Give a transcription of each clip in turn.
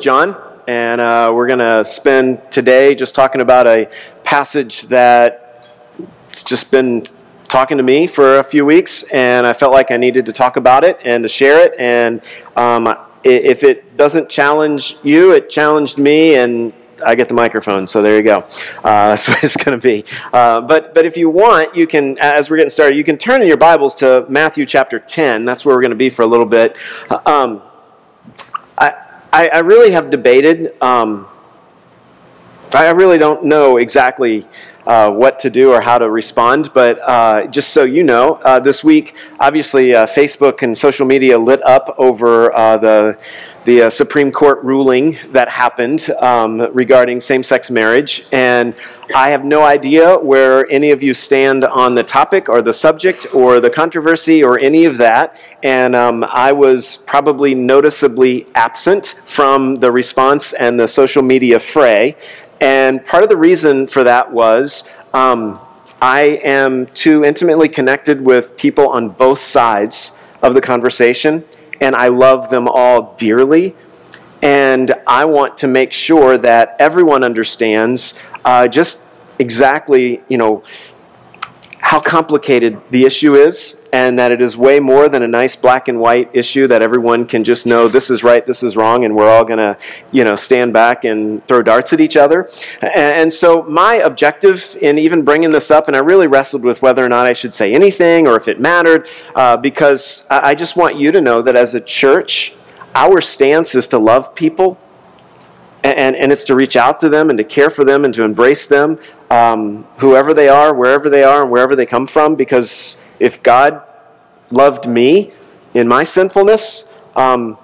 John, and uh, we're going to spend today just talking about a passage that just been talking to me for a few weeks, and I felt like I needed to talk about it and to share it. And um, if it doesn't challenge you, it challenged me, and I get the microphone, so there you go. Uh, that's what it's going to be. Uh, but but if you want, you can, as we're getting started, you can turn in your Bibles to Matthew chapter 10. That's where we're going to be for a little bit. Uh, um, I, I, I, really have debated. Um, I really don't know exactly uh, what to do or how to respond. But uh, just so you know, uh, this week, obviously, uh, Facebook and social media lit up over uh, the the uh, Supreme Court ruling that happened um, regarding same sex marriage. And I have no idea where any of you stand on the topic or the subject or the controversy or any of that. And um, I was probably noticeably absent from the response and the social media fray. And part of the reason for that was um, I am too intimately connected with people on both sides of the conversation and I love them all dearly. And I want to make sure that everyone understands uh, just exactly, you know, how complicated the issue is, and that it is way more than a nice black and white issue that everyone can just know this is right, this is wrong, and we're all going to, you know, stand back and throw darts at each other. And so my objective in even bringing this up, and I really wrestled with whether or not I should say anything or if it mattered, uh, because I just want you to know that as a church, our stance is to love people and, and it's to reach out to them and to care for them and to embrace them, um, whoever they are, wherever they are, and wherever they come from. Because if God loved me in my sinfulness, um,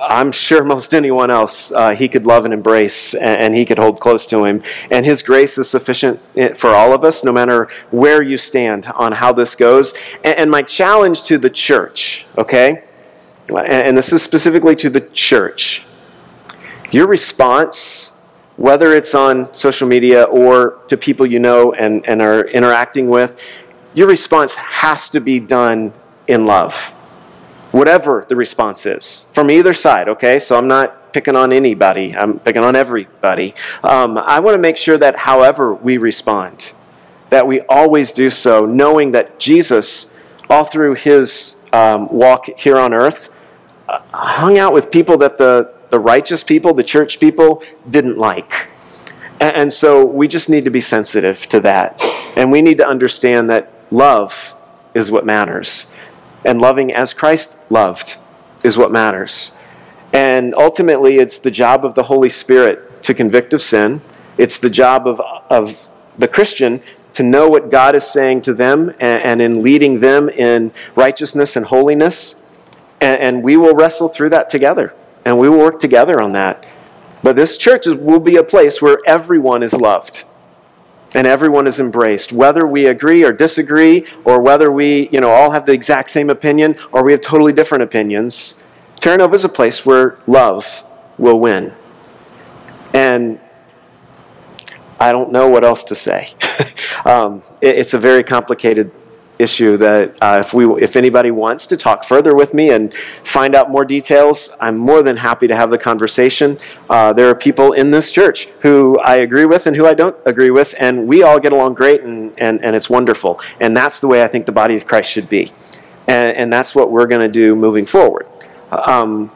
I'm sure most anyone else uh, he could love and embrace and, and, he could hold close to him. And his grace is sufficient eh, for all of us, no matter where you stand on how this goes. And, and my challenge to the church, okay, and, and this is specifically to the church your response, whether it's on social media or to people you know and, and are interacting with, your response has to be done in love. Whatever the response is, from either side, okay? So I'm not picking on anybody, I'm picking on everybody. Um, I want to make sure that however we respond, that we always do so knowing that Jesus, all through his um, walk here on earth, uh, hung out with people that the the righteous people, the church people, didn't like. And so we just need to be sensitive to that. And we need to understand that love is what matters. And loving as Christ loved is what matters. And ultimately, it's the job of the Holy Spirit to convict of sin. It's the job of, of the Christian to know what God is saying to them and, and in leading them in righteousness and holiness. And, and we will wrestle through that together and we will work together on that. But this church will be a place where everyone is loved and everyone is embraced, whether we agree or disagree, or whether we, you know, all have the exact same opinion or we have totally different opinions. Terra Nova is a place where love will win. And I don't know what else to say. um, it, it's a very complicated issue that uh, if we if anybody wants to talk further with me and find out more details i'm more than happy to have the conversation. Uh, there are people in this church who i agree with and who i don't agree with and we all get along great and, and, and it's wonderful. And that's the way i think the body of christ should be. And, and that's what we're going to do moving forward. Um,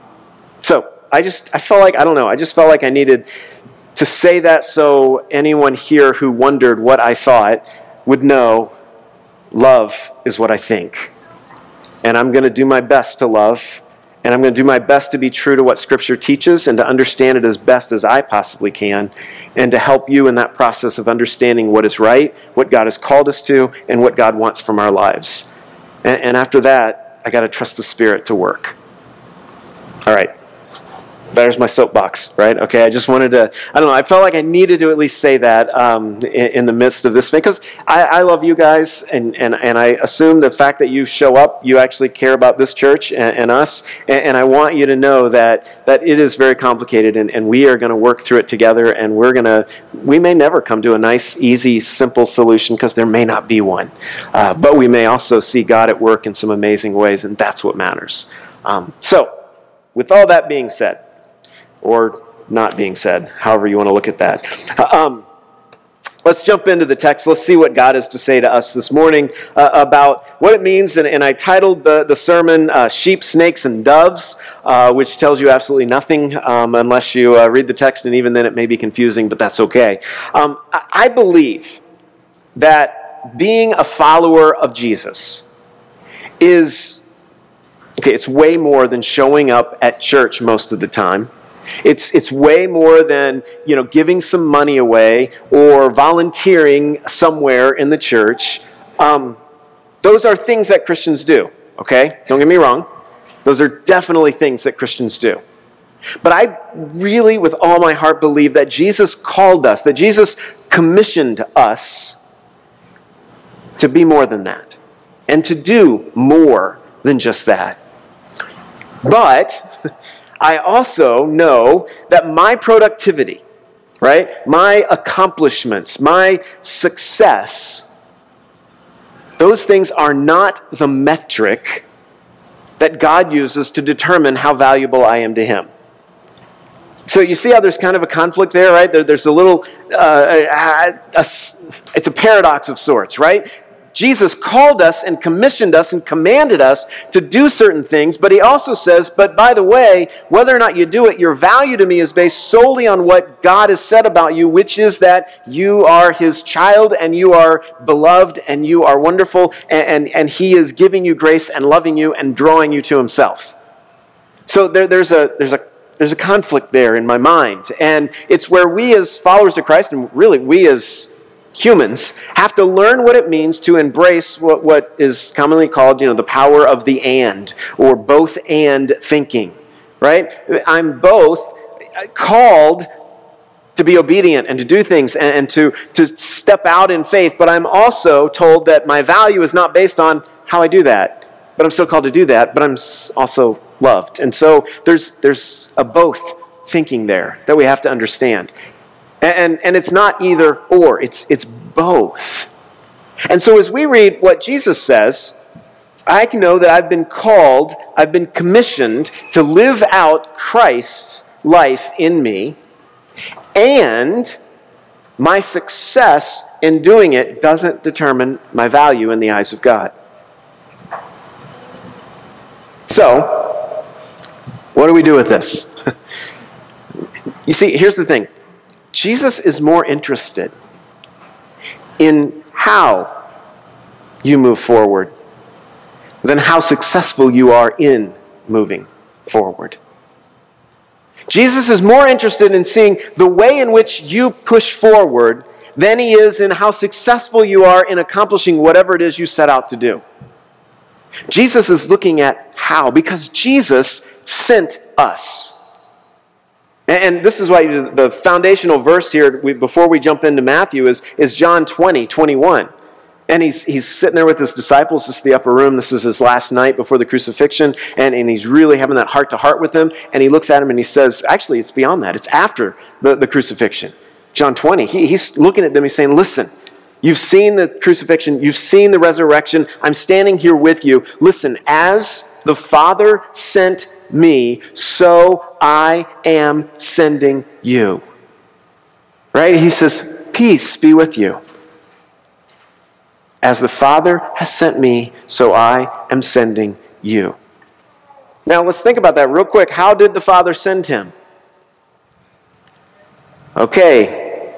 so i just i felt like i don't know i just felt like i needed to say that so anyone here who wondered what i thought would know love is what I think. And I'm going to do my best to love, and I'm going to do my best to be true to what Scripture teaches and to understand it as best as I possibly can, and to help you in that process of understanding what is right, what God has called us to, and what God wants from our lives. And, and after that, I got to trust the Spirit to work. All right there's my soapbox, right? Okay, I just wanted to, I don't know, I felt like I needed to at least say that um, in, in, the midst of this thing because I, I, love you guys, and, and, and I assume the fact that you show up, you actually care about this church and, and us, and, and, I want you to know that, that it is very complicated, and, and we are going to work through it together, and we're going to, we may never come to a nice, easy, simple solution because there may not be one, uh, but we may also see God at work in some amazing ways, and that's what matters. Um, so, with all that being said, or not being said, however you want to look at that. Um, let's jump into the text. Let's see what God has to say to us this morning uh, about what it means. And, and, I titled the, the sermon uh, Sheep, Snakes, and Doves, uh, which tells you absolutely nothing um, unless you uh, read the text, and even then it may be confusing, but that's okay. Um, I believe that being a follower of Jesus is, okay, it's way more than showing up at church most of the time. It's, it's way more than, you know, giving some money away or volunteering somewhere in the church. Um, those are things that Christians do, okay? Don't get me wrong. Those are definitely things that Christians do. But I really, with all my heart, believe that Jesus called us, that Jesus commissioned us to be more than that and to do more than just that. But I also know that my productivity, right, my accomplishments, my success, those things are not the metric that God uses to determine how valuable I am to Him. So you see how there's kind of a conflict there, right? There, there's a little, uh, a, a, it's a paradox of sorts, right? Jesus called us and commissioned us and commanded us to do certain things, but he also says, but by the way, whether or not you do it, your value to me is based solely on what God has said about you, which is that you are his child and you are beloved and you are wonderful and, and, and he is giving you grace and loving you and drawing you to himself. So there, there's, a, there's, a, there's a conflict there in my mind. And it's where we as followers of Christ, and really we as humans have to learn what it means to embrace what, what is commonly called you know the power of the and or both and thinking right? I'm both called to be obedient and to do things and, and to, to step out in faith but i'm also told that my value is not based on how i do that but i'm still called to do that but i'm also loved. And so there's there's a both thinking there that we have to understand and, and it's not either or, it's, it's both. And so as we read what Jesus says, I can know that I've been called, I've been commissioned to live out Christ's life in me, and my success in doing it doesn't determine my value in the eyes of God. So, what do we do with this? you see, here's the thing Jesus is more interested in how you move forward than how successful you are in moving forward. Jesus is more interested in seeing the way in which you push forward than he is in how successful you are in accomplishing whatever it is you set out to do. Jesus is looking at how, because Jesus sent us. And this is why the foundational verse here, before we jump into Matthew, is, is John 20, 21. And he's, he's sitting there with his disciples. This is the upper room. This is his last night before the crucifixion. And, and he's really having that heart to heart with them. And he looks at him and he says, actually, it's beyond that. It's after the, the crucifixion. John 20. He, he's looking at them. He's saying, listen, you've seen the crucifixion. You've seen the resurrection. I'm standing here with you. Listen, as the Father sent me, so I am sending you. Right? He says, Peace be with you. As the Father has sent me, so I am sending you. Now, let's think about that real quick. How did the Father send him? Okay,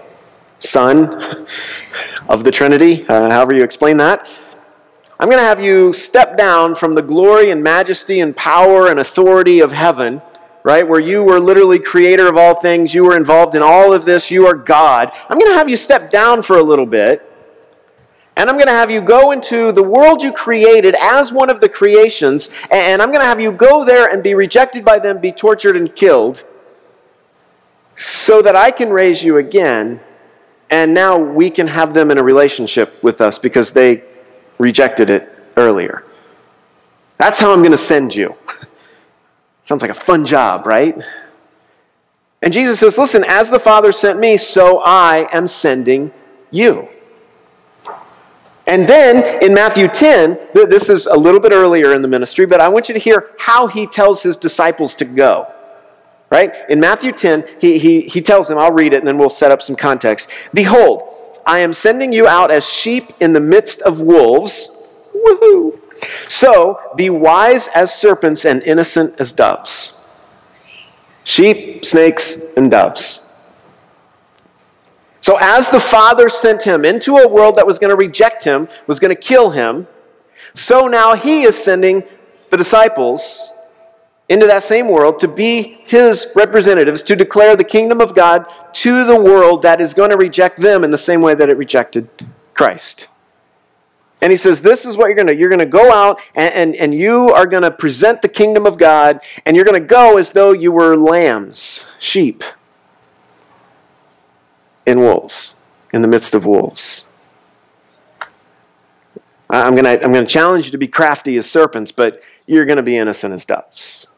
Son of the Trinity, uh, however you explain that. I'm going to have you step down from the glory and majesty and power and authority of heaven, right? Where you were literally creator of all things, you were involved in all of this, you are God. I'm going to have you step down for a little bit. And I'm going to have you go into the world you created as one of the creations, and I'm going to have you go there and be rejected by them, be tortured and killed, so that I can raise you again, and now we can have them in a relationship with us because they rejected it earlier. That's how I'm going to send you. Sounds like a fun job, right? And Jesus says, Listen, as the Father sent me, so I am sending you. And then in Matthew 10, this is a little bit earlier in the ministry, but I want you to hear how he tells his disciples to go. right? In Matthew 10, he, he, he tells them, I'll read it and then we'll set up some context. Behold, I am sending you out as sheep in the midst of wolves. Woohoo! So be wise as serpents and innocent as doves. Sheep, snakes, and doves. So, as the Father sent him into a world that was going to reject him, was going to kill him, so now he is sending the disciples into that same world to be his representatives, to declare the kingdom of God to the world that is going to reject them in the same way that it rejected Christ. And he says, This is what you're going to do. You're going to go out and, and, and you are going to present the kingdom of God, and you're going to go as though you were lambs, sheep, in wolves, in the midst of wolves. I'm going to I'm going to challenge you to be crafty as serpents, but you're going to be innocent as doves.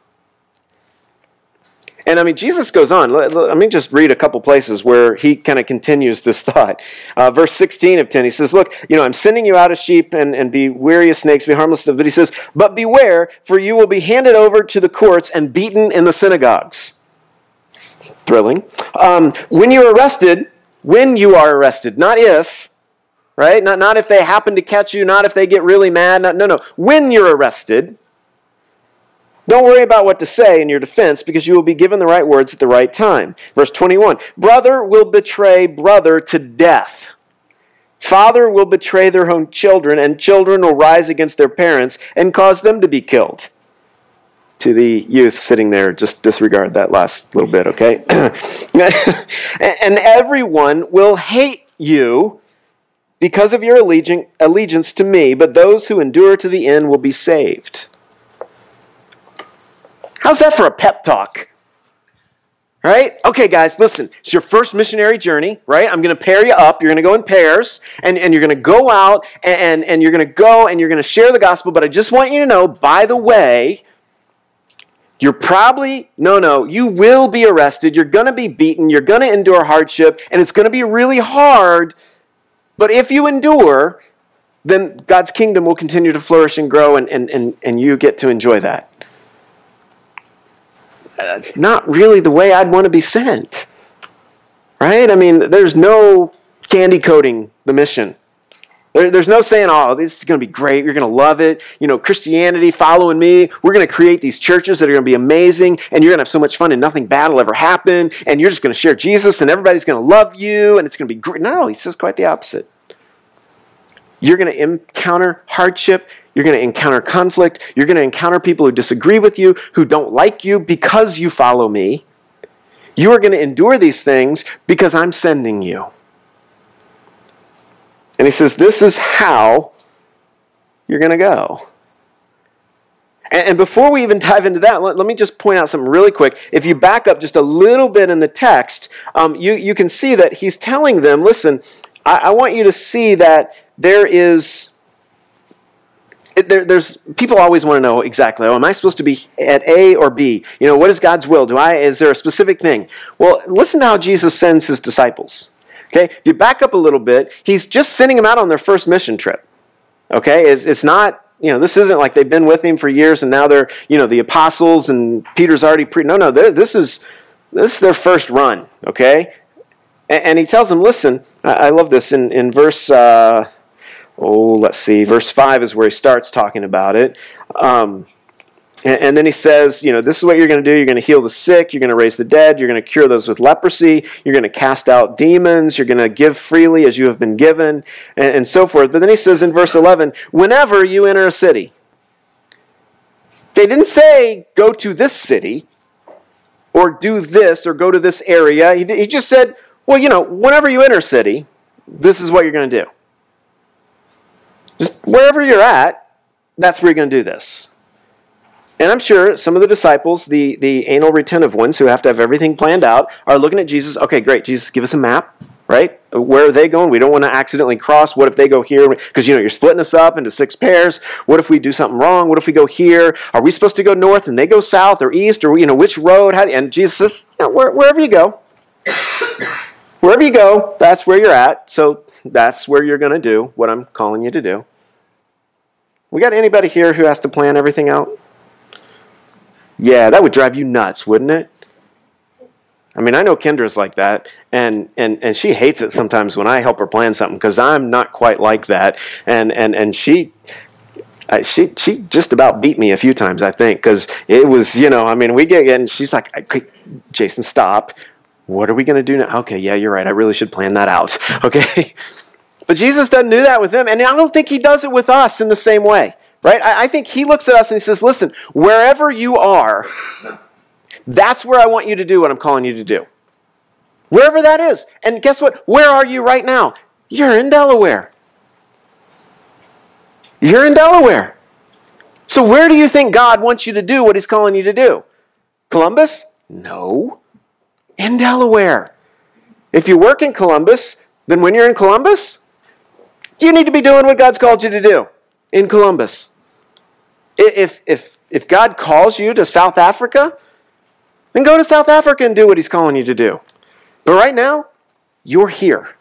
And I mean, Jesus goes on. Let, let, me just read a couple places where he kind of continues this thought. Uh, verse 16 of 10, he says, Look, you know, I'm sending you out as sheep and, and be wary as snakes, be harmless. But he says, But beware, for you will be handed over to the courts and beaten in the synagogues. Thrilling. Um, when you're arrested, when you are arrested, not if, right? Not, not if they happen to catch you, not if they get really mad. Not, no, no. When you're arrested, don't worry about what to say in your defense because you will be given the right words at the right time. Verse 21 Brother will betray brother to death. Father will betray their own children, and children will rise against their parents and cause them to be killed. To the youth sitting there, just disregard that last little bit, okay? and everyone will hate you because of your allegiance to me, but those who endure to the end will be saved. How's that for a pep talk? Right? Okay, guys, listen. It's your first missionary journey, right? I'm going to pair you up. You're going to go in pairs, and, and you're going to go out, and, and you're going to go and you're going to share the gospel. But I just want you to know, by the way, you're probably, no, no, you will be arrested. You're going to be beaten. You're going to endure hardship, and it's going to be really hard. But if you endure, then God's kingdom will continue to flourish and grow, and, and, and, and you get to enjoy that. It's not really the way I'd want to be sent. Right? I mean, there's no candy coating the mission. There, there's no saying, oh, this is going to be great. You're going to love it. You know, Christianity, following me. We're going to create these churches that are going to be amazing, and you're going to have so much fun, and nothing bad will ever happen, and you're just going to share Jesus, and everybody's going to love you, and it's going to be great. No, he says quite the opposite. You're going to encounter hardship. You're going to encounter conflict. You're going to encounter people who disagree with you, who don't like you because you follow me. You are going to endure these things because I'm sending you. And he says, This is how you're going to go. And, before we even dive into that, let, me just point out something really quick. If you back up just a little bit in the text, um, you, you can see that he's telling them, listen, I, I want you to see that there is there, there's people always want to know exactly oh am i supposed to be at a or b? You know what is god's will? Do i is there a specific thing? Well listen to how jesus sends his disciples okay? If you back up a little bit he's just sending them out on their first mission trip okay? It's, it's not you know this isn't like they've been with him for years and now they're you know the apostles and peter's already pre no no this is this is their first run okay? And, and he tells them listen i, I love this in, in verse uh, oh, let's see, verse 5 is where he starts talking about it. Um, and, and, then he says, you know, this is what you're going to do. You're going to heal the sick. You're going to raise the dead. You're going to cure those with leprosy. You're going to cast out demons. You're going to give freely as you have been given, and, and so forth. But then he says in verse 11, whenever you enter a city, they didn't say, go to this city or do this or go to this area. He, he just said, well, you know, whenever you enter a city, this is what you're going to do. Just wherever you're at, that's where you're going to do this. And I'm sure some of the disciples, the, the anal retentive ones who have to have everything planned out, are looking at Jesus. Okay, great. Jesus, give us a map, right? Where are they going? We don't want to accidentally cross. What if they go here? Because, you know, you're splitting us up into six pairs. What if we do something wrong? What if we go here? Are we supposed to go north and they go south or east? Or, you know, which road? How and Jesus says, you know, where, wherever you go. wherever you go, that's where you're at. So that's where you're going to do what I'm calling you to do. We got anybody here who has to plan everything out? Yeah, that would drive you nuts, wouldn't it? I mean, I know Kendra's like that, and, and, and she hates it sometimes when I help her plan something because I'm not quite like that. And, and, and she, uh, she, she just about beat me a few times, I think, because it was, you know, I mean, we get, and she's like, Jason, stop. What are we going to do now? Okay, yeah, you're right. I really should plan that out. Okay. But Jesus doesn't do that with them, and I don't think he does it with us in the same way, right? I, I think he looks at us and he says, listen, wherever you are, that's where I want you to do what I'm calling you to do. Wherever that is. And guess what? Where are you right now? You're in Delaware. You're in Delaware. So, where do you think God wants you to do what He's calling you to do? Columbus? No. In Delaware. If you work in Columbus, then when you're in Columbus, you need to be doing what God's called you to do in Columbus. If, if, if God calls you to South Africa, then go to South Africa and do what He's calling you to do. But right now, you're here.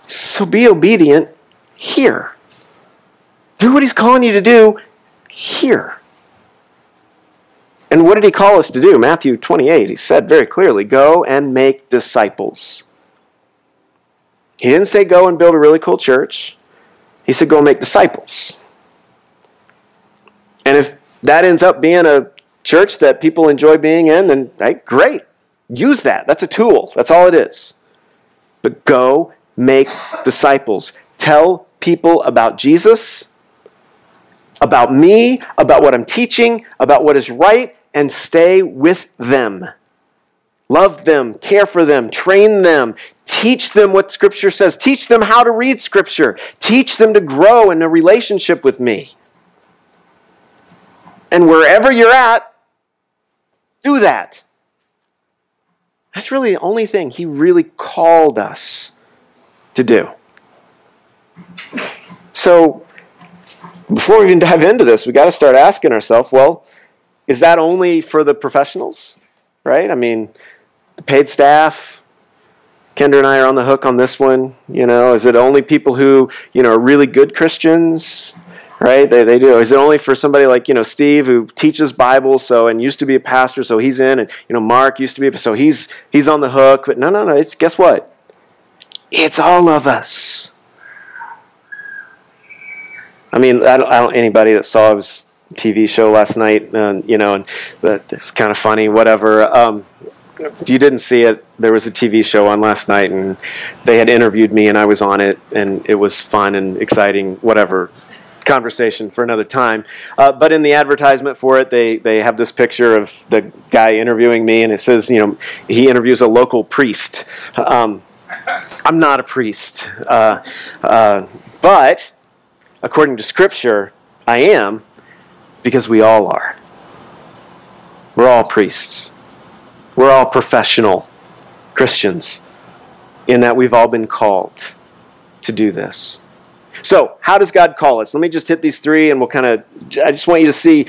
So be obedient here. Do what He's calling you to do here. And what did He call us to do? Matthew 28, He said very clearly go and make disciples. He didn't say go and build a really cool church. He said go make disciples. And if that ends up being a church that people enjoy being in, then hey, great. Use that. That's a tool. That's all it is. But go make disciples. Tell people about Jesus, about me, about what I'm teaching, about what is right, and stay with them. Love them, care for them, train them, teach them what Scripture says, teach them how to read Scripture, teach them to grow in a relationship with me. And wherever you're at, do that. That's really the only thing he really called us to do. So, before we even dive into this, we got to start asking ourselves well, is that only for the professionals? Right? I mean, the paid staff, Kendra and I are on the hook on this one. You know, is it only people who, you know, are really good Christians? right? They, they do. Is it only for somebody like, you know, Steve who teaches Bible so and used to be a pastor, so he's in, and you know, Mark used to be, so he's he's on the hook. But no, no, no. It's guess what? It's all of us. I mean, I don't, I don't anybody that saw his TV show last night, uh, you know, and it's kind of funny, whatever. Um, if you didn't see it, there was a TV show on last night, and they had interviewed me, and I was on it, and it was fun and exciting, whatever conversation for another time. Uh, but in the advertisement for it, they, they have this picture of the guy interviewing me, and it says, you know, he interviews a local priest. Um, I'm not a priest. Uh, uh, but according to Scripture, I am because we all are. We're all priests. We're all professional Christians in that we've all been called to do this. So, how does God call us? Let me just hit these three, and we'll kind of. I just want you to see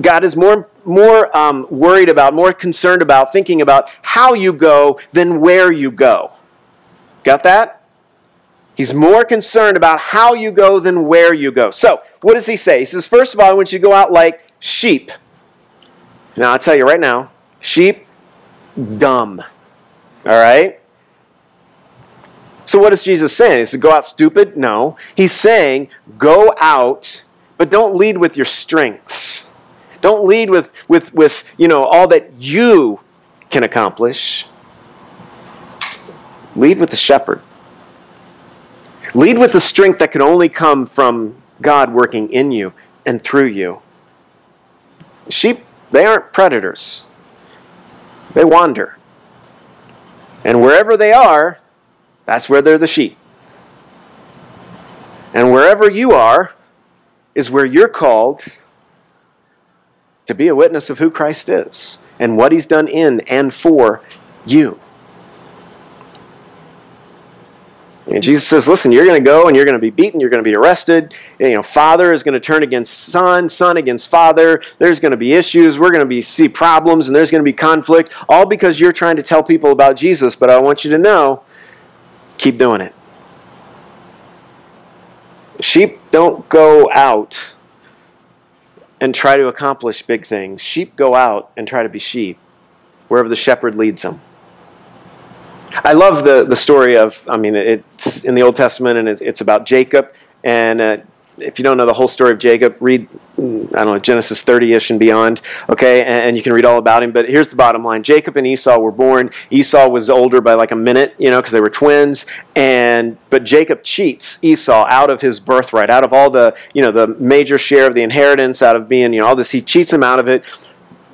God is more more um, worried about, more concerned about, thinking about how you go than where you go. Got that? He's more concerned about how you go than where you go. So, what does he say? He says, first of all, I want you to go out like sheep. Now, I'll tell you right now, sheep, dumb. All right? So what is Jesus saying? Is to go out stupid? No. He's saying go out, but don't lead with your strengths. Don't lead with, with, with you know all that you can accomplish. Lead with the shepherd. Lead with the strength that can only come from God working in you and through you. Sheep, they aren't predators. They wander. And wherever they are, that's where they're the sheep. And wherever you are is where you're called to be a witness of who Christ is and what he's done in and for you. And Jesus says, listen, you're going to go and you're going to be beaten, you're going to be arrested. You know, father is going to turn against son, son against father. There's going to be issues. We're going to be see problems and there's going to be conflict, all because you're trying to tell people about Jesus. But I want you to know keep doing it. Sheep don't go out and try to accomplish big things. Sheep go out and try to be sheep. wherever the shepherd leads him. I love the, the story of, I mean, it's in the Old Testament and it's, it's about Jacob. And uh, if you don't know the whole story of Jacob, read, I don't know, Genesis 30 ish and beyond, okay? And, and, you can read all about him. But here's the bottom line Jacob and Esau were born. Esau was older by like a minute, you know, because they were twins. And, but Jacob cheats Esau out of his birthright, out of all the, you know, the major share of the inheritance, out of being, you know, all this. He cheats him out of it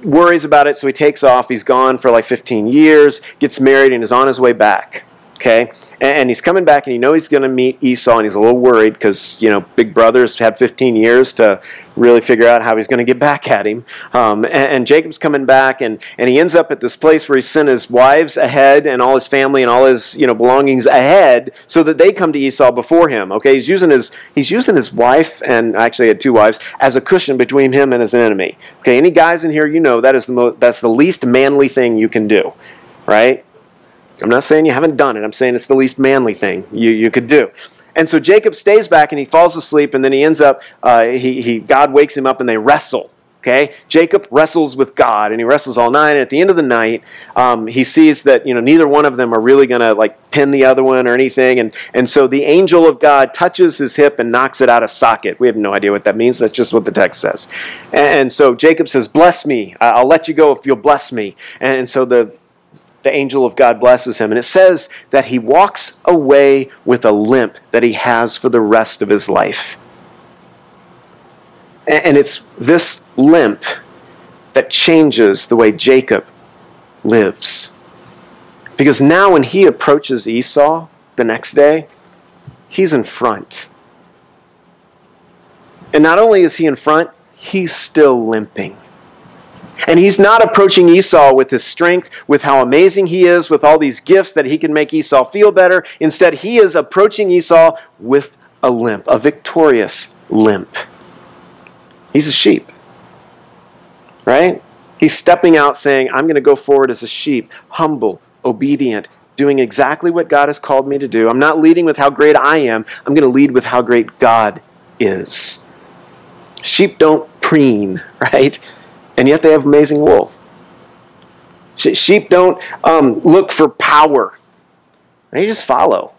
worries about it, so he takes off. He's gone for like 15 years, gets married, and is on his way back. Okay, and he's coming back, and you know he's going to meet Esau, and he's a little worried because you know big brothers had 15 years to really figure out how he's going to get back at him. Um, and, and, Jacob's coming back, and, and he ends up at this place where he sent his wives ahead and all his family and all his you know belongings ahead, so that they come to Esau before him. Okay, he's using his he's using his wife and actually had two wives as a cushion between him and his enemy. Okay, any guys in here, you know that is the most that's the least manly thing you can do, right? I'm not saying you haven't done it. I'm saying it's the least manly thing you, you could do. And so Jacob stays back and he falls asleep, and then he ends up, uh, he, he, God wakes him up and they wrestle. Okay, Jacob wrestles with God, and he wrestles all night. And at the end of the night, um, he sees that you know neither one of them are really going to like pin the other one or anything. And and so the angel of God touches his hip and knocks it out of socket. We have no idea what that means. That's just what the text says. And, and so Jacob says, "Bless me. I'll let you go if you'll bless me." And so the the angel of God blesses him. And it says that he walks away with a limp that he has for the rest of his life. And it's this limp that changes the way Jacob lives. Because now, when he approaches Esau the next day, he's in front. And not only is he in front, he's still limping. And he's not approaching Esau with his strength, with how amazing he is, with all these gifts that he can make Esau feel better. Instead, he is approaching Esau with a limp, a victorious limp. He's a sheep, right? He's stepping out saying, I'm going to go forward as a sheep, humble, obedient, doing exactly what God has called me to do. I'm not leading with how great I am, I'm going to lead with how great God is. Sheep don't preen, right? And yet they have amazing wool. Sheep don't um, look for power, they just follow.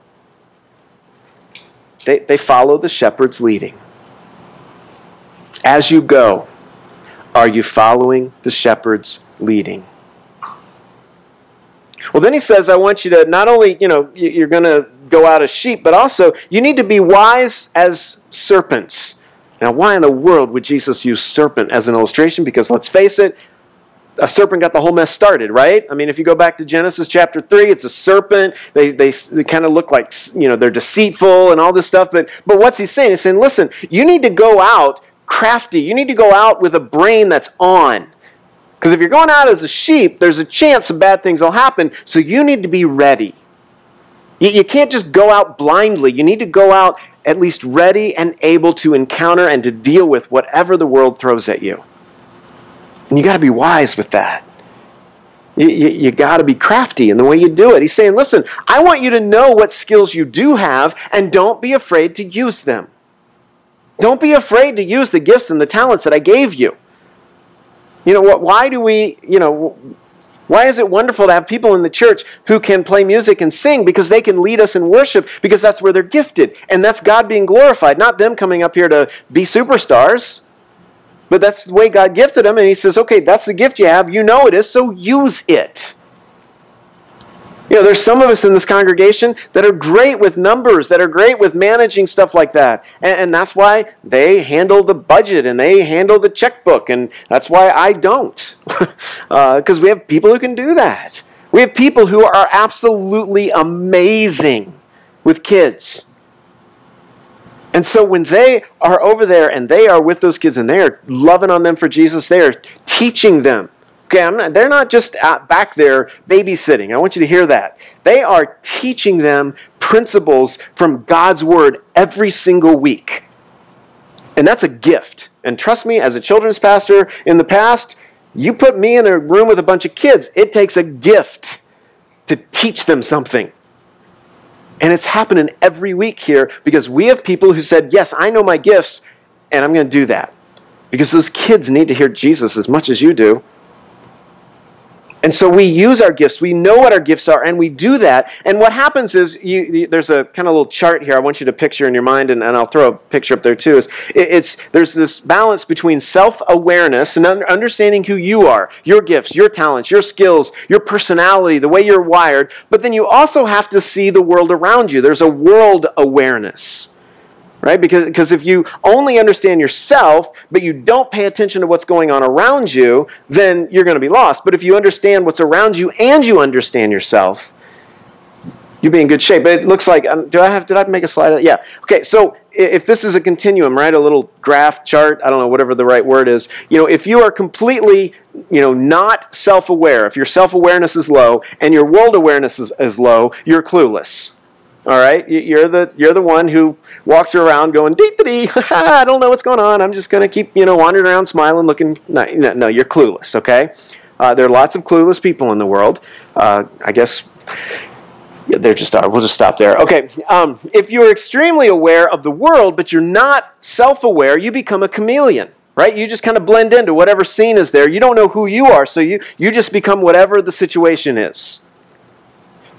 They, they follow the shepherd's leading. As you go, are you following the shepherd's leading? Well, then he says, I want you to not only, you know, you're going to go out as sheep, but also you need to be wise as serpents. Now, why in the world would Jesus use serpent as an illustration? Because let's face it, a serpent got the whole mess started, right? I mean, if you go back to Genesis chapter 3, it's a serpent. They, they, they kind of look like, you know, they're deceitful and all this stuff. But, but what's he saying? He's saying, listen, you need to go out crafty. You need to go out with a brain that's on. Because if you're going out as a sheep, there's a chance some bad things will happen. So you need to be ready. You, you can't just go out blindly. You need to go out at least ready and able to encounter and to deal with whatever the world throws at you. And you got to be wise with that. You, you, you got to be crafty in the way you do it. He's saying, listen, I want you to know what skills you do have and don't be afraid to use them. Don't be afraid to use the gifts and the talents that I gave you. You know, what? why do we, you know, why is it wonderful to have people in the church who can play music and sing? Because they can lead us in worship, because that's where they're gifted. And that's God being glorified, not them coming up here to be superstars. But that's the way God gifted them. And He says, okay, that's the gift you have. You know it is, so use it. You know, there's some of us in this congregation that are great with numbers, that are great with managing stuff like that. And, and that's why they handle the budget and they handle the checkbook. And that's why I don't. Because uh, we have people who can do that. We have people who are absolutely amazing with kids. And so when they are over there and they are with those kids and they are loving on them for Jesus, they are teaching them Okay, not, they're not just back there babysitting. I want you to hear that. They are teaching them principles from God's Word every single week. And that's a gift. And trust me, as a children's pastor in the past, you put me in a room with a bunch of kids, it takes a gift to teach them something. And it's happening every week here because we have people who said, Yes, I know my gifts, and I'm going to do that. Because those kids need to hear Jesus as much as you do. And so we use our gifts. We know what our gifts are, and we do that. And what happens is, you, you, there's a kind of little chart here. I want you to picture in your mind, and, and I'll throw a picture up there too. Is it, it's there's this balance between self-awareness and understanding who you are, your gifts, your talents, your skills, your personality, the way you're wired. But then you also have to see the world around you. There's a world awareness right? Because, because if you only understand yourself, but you don't pay attention to what's going on around you, then you're going to be lost. But if you understand what's around you and you understand yourself, you'll be in good shape. But it looks like, um, do I have, did I make a slide? Yeah. Okay, so if this is a continuum, right, a little graph chart, I don't know, whatever the right word is, you know, if you are completely, you know, not self aware, if your self awareness is low and your world awareness is, is low, you're clueless all right, you're the you're the one who walks around going dee dee I don't know what's going on. I'm just gonna keep you know wandering around, smiling, looking. No, no you're clueless. Okay, uh, there are lots of clueless people in the world. Uh, I guess yeah, there just are. We'll just stop there. Okay, um, if you're extremely aware of the world, but you're not self-aware, you become a chameleon. Right? You just kind of blend into whatever scene is there. You don't know who you are, so you you just become whatever the situation is.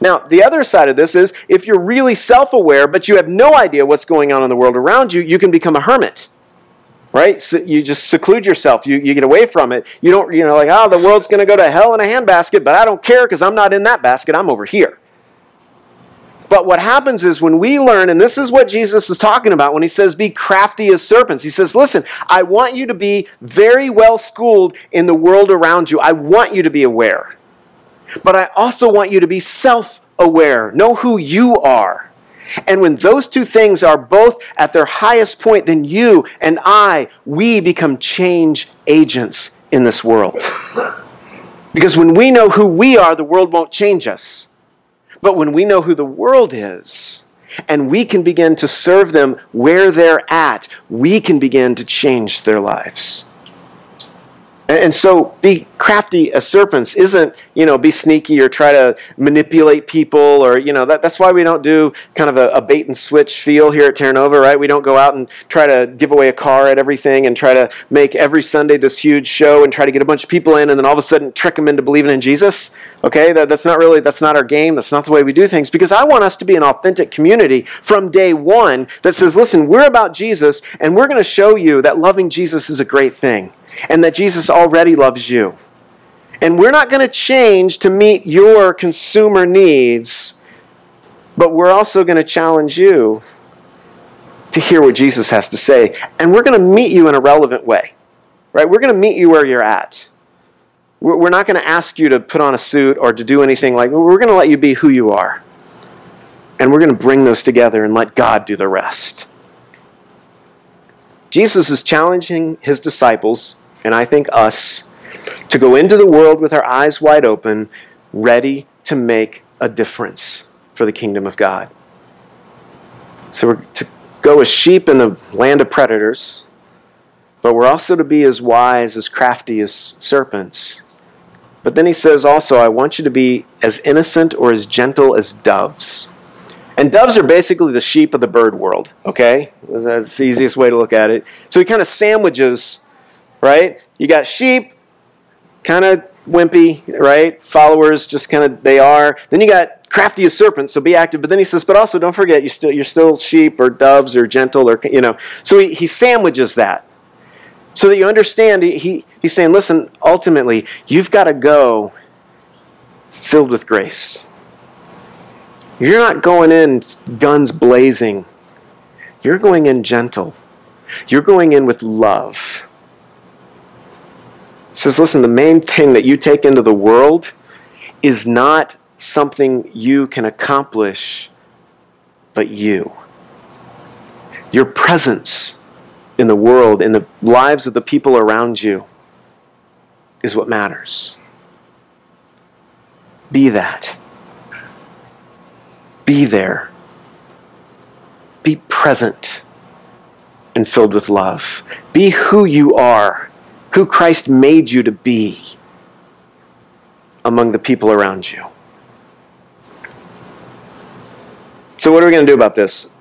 Now, the other side of this is if you're really self aware, but you have no idea what's going on in the world around you, you can become a hermit. Right? So you just seclude yourself. You, you get away from it. You don't, you know, like, oh, the world's going to go to hell in a handbasket, but I don't care because I'm not in that basket. I'm over here. But what happens is when we learn, and this is what Jesus is talking about when he says, be crafty as serpents. He says, listen, I want you to be very well schooled in the world around you. I want you to be aware. But I also want you to be self aware, know who you are. And when those two things are both at their highest point, then you and I, we become change agents in this world. Because when we know who we are, the world won't change us. But when we know who the world is, and we can begin to serve them where they're at, we can begin to change their lives. And so be crafty as serpents isn't, you know, be sneaky or try to manipulate people or, you know, that, that's why we don't do kind of a, a, bait and switch feel here at Terra Nova, right? We don't go out and try to give away a car at everything and try to make every Sunday this huge show and try to get a bunch of people in and then all of a sudden trick them into believing in Jesus. Okay, that, that's not really, that's not our game. That's not the way we do things because I want us to be an authentic community from day one that says, listen, we're about Jesus and we're going to show you that loving Jesus is a great thing and that Jesus already loves you. And we're not going to change to meet your consumer needs, but we're also going to challenge you to hear what Jesus has to say. And we're going to meet you in a relevant way, right? We're going to meet you where you're at. We're not going to ask you to put on a suit or to do anything like We're going to let you be who you are. And we're going to bring those together and let God do the rest. Jesus is challenging his disciples and I think us, to go into the world with our eyes wide open, ready to make a difference for the kingdom of God. So we're to go as sheep in the land of predators, but we're also to be as wise, as crafty as serpents. But then he says also, I want you to be as innocent or as gentle as doves. And doves are basically the sheep of the bird world, okay? That's the easiest way to look at it. So he kind of sandwiches right? You got sheep, kind of wimpy, right? Followers, just kind of they are. Then you got crafty as serpents, so be active. But then he says, but also don't forget, you still you're still sheep or doves or gentle or you know. So he, he sandwiches that. So that you understand, he, he, he's saying, listen, ultimately, you've got to go filled with grace. You're not going in guns blazing. You're going in gentle. You're going in with love says, listen, the main thing that you take into the world is not something you can accomplish, but you. Your presence in the world, in the lives of the people around you, is what matters. Be that. Be there. Be present and filled with love. Be who you are who Christ made you to be among the people around you. So, what are we going to do about this?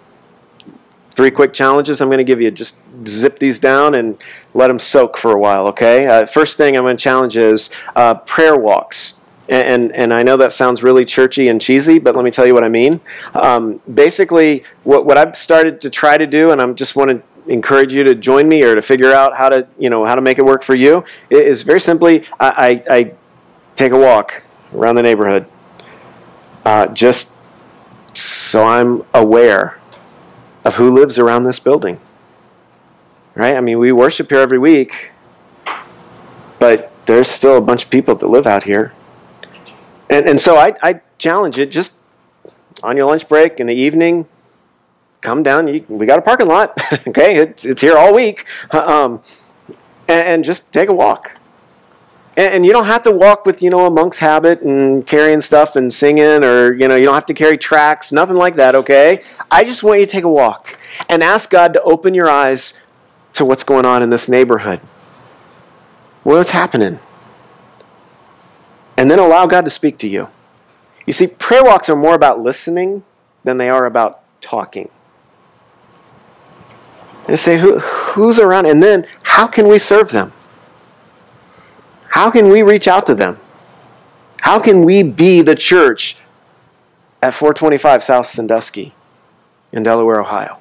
Three quick challenges I'm going to give you. Just zip these down and let them soak for a while, okay? Uh, first thing I'm going to challenge is uh, prayer walks. And, and, and I know that sounds really churchy and cheesy, but let me tell you what I mean. Um, basically, what, what I've started to try to do, and I am just want to encourage you to join me or to figure out how to, you know, how to make it work for you, is very simply I, I, I take a walk around the neighborhood. Uh, just so I'm aware of who lives around this building. Right? I mean, we worship here every week, but there's still a bunch of people that live out here. And, and so I, I challenge it just on your lunch break in the evening, come down. You, we got a parking lot. okay, it's, it's here all week. Um, and, and just take a walk. And, and, you don't have to walk with, you know, a monk's habit and carrying stuff and singing, or, you know, you don't have to carry tracks, nothing like that, okay? I just want you to take a walk and ask God to open your eyes to what's going on in this neighborhood. What's happening? And then allow God to speak to you. You see, prayer walks are more about listening than they are about talking. And say, Who, who's around? And then, how can we serve them? How can we reach out to them? How can we be the church at 425 South Sandusky in Delaware, Ohio?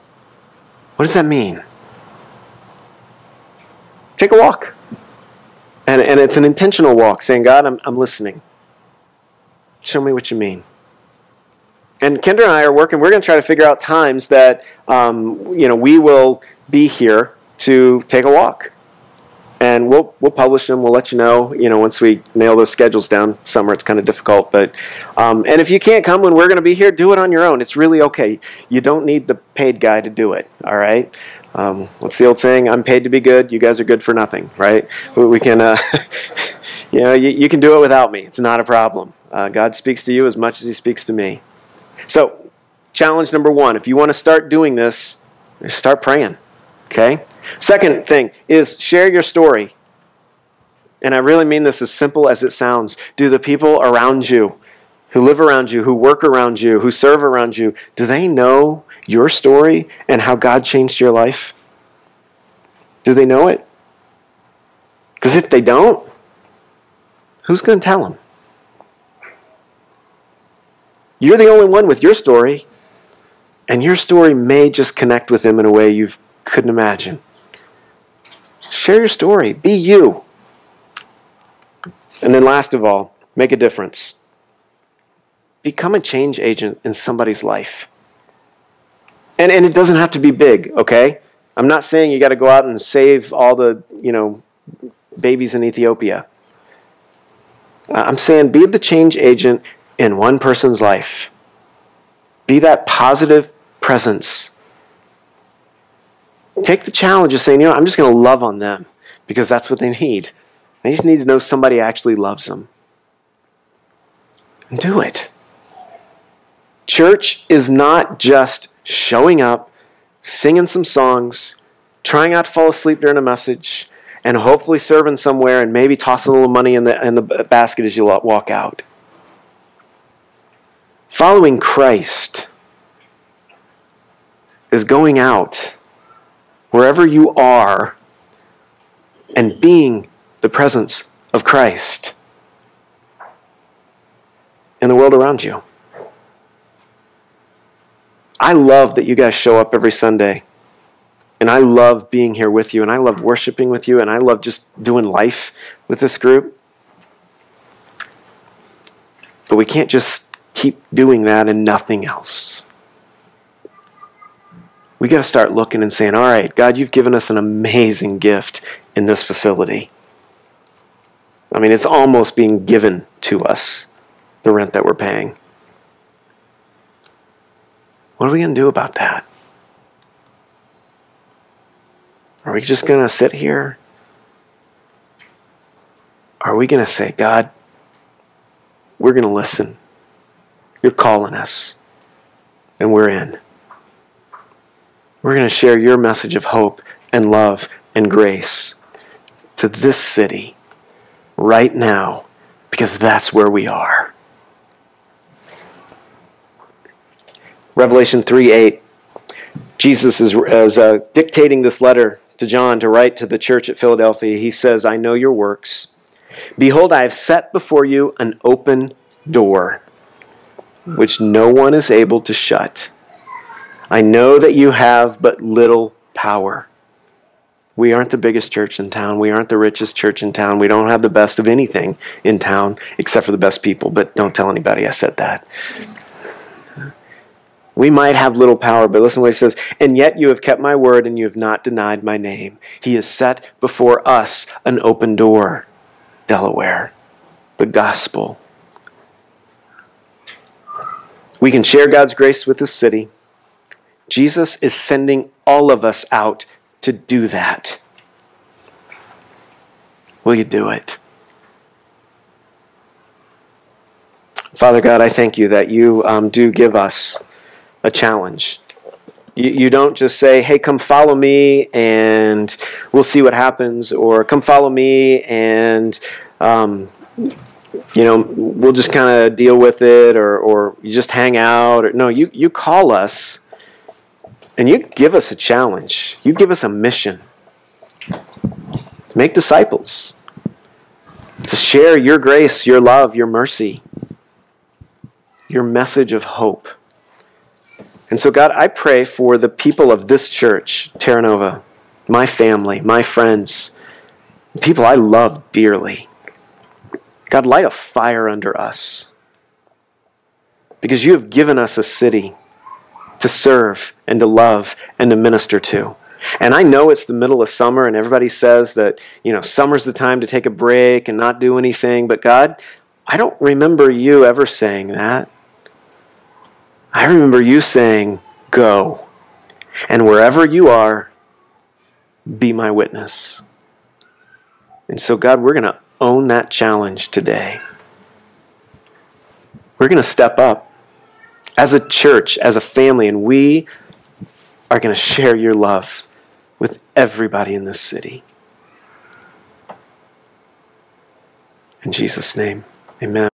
What does that mean? Take a walk. And, and it's an intentional walk, saying, God, I'm, I'm listening. Show me what you mean. And Kendra and I are working. We're going to try to figure out times that um, you know we will be here to take a walk and we'll we'll publish them. We'll let you know. You know, once we nail those schedules down. Summer, it's kind of difficult, but um, and if you can't come when we're going to be here, do it on your own. It's really okay. You don't need the paid guy to do it. All right. Um, what's the old saying? I'm paid to be good. You guys are good for nothing, right? We can, uh, you know, you, you, can do it without me. It's not a problem. Uh, God speaks to you as much as He speaks to me. So, challenge number one: if you want to start doing this, start praying. Okay? Second thing is share your story. And I really mean this as simple as it sounds. Do the people around you, who live around you, who work around you, who serve around you, do they know your story and how God changed your life? Do they know it? Because if they don't, who's going to tell them? You're the only one with your story, and your story may just connect with them in a way you couldn't imagine. Share your story. Be you. And then, last of all, make a difference. Become a change agent in somebody's life. And, and it doesn't have to be big, okay? I'm not saying you got to go out and save all the, you know, babies in Ethiopia. I'm saying be the change agent in one person's life. Be that positive presence take the challenge of saying, you know, I'm just going to love on them because that's what they need. They just need to know somebody actually loves them. And do it. Church is not just showing up, singing some songs, trying not to fall asleep during a message, and hopefully serving somewhere and maybe tossing a little money in the, in the basket as you walk out. Following Christ is going out wherever you are and being the presence of Christ in the world around you. I love that you guys show up every Sunday. And I love being here with you, and I love worshiping with you, and I love just doing life with this group. But we can't just keep doing that and nothing else we got to start looking and saying, all right, God, you've given us an amazing gift in this facility. I mean, it's almost being given to us, the rent that we're paying. What are we going to do about that? Are we just going to sit here? Are we going to say, God, we're going to listen? You're calling us, and we're in. We're going to share your message of hope and love and grace to this city right now because that's where we are. Revelation 3 8. Jesus is, is uh, dictating this letter to John to write to the church at Philadelphia. He says, I know your works. Behold, I have set before you an open door, which no one is able to shut. I know that you have but little power. We aren't the biggest church in town. We aren't the richest church in town. We don't have the best of anything in town except for the best people, but don't tell anybody I said that. We might have little power, but listen to what he says. And yet you have kept my word and you have not denied my name. He has set before us an open door, Delaware, the gospel. We can share God's grace with this city. Jesus is sending all of us out to do that. Will you do it? Father God, I thank you that you um, do give us a challenge. You, you don't just say, hey, come follow me and we'll see what happens, or come follow me and, um, you know, we'll just kind of deal with it, or, or you just hang out. Or, no, you, you call us and you give us a challenge. You give us a mission to make disciples, to share your grace, your love, your mercy, your message of hope. And so, God, I pray for the people of this church, Terra Nova, my family, my friends, people I love dearly. God, light a fire under us because you have given us a city to serve and to love and to minister to. And I know it's the middle of summer and everybody says that, you know, summer's the time to take a break and not do anything, but God, I don't remember you ever saying that. I remember you saying, Go. And wherever you are, be my witness. And so, God, we're going to own that challenge today. We're going to step up as a church, as a family, and we are going to share your love with everybody in this city. In Jesus' name, amen.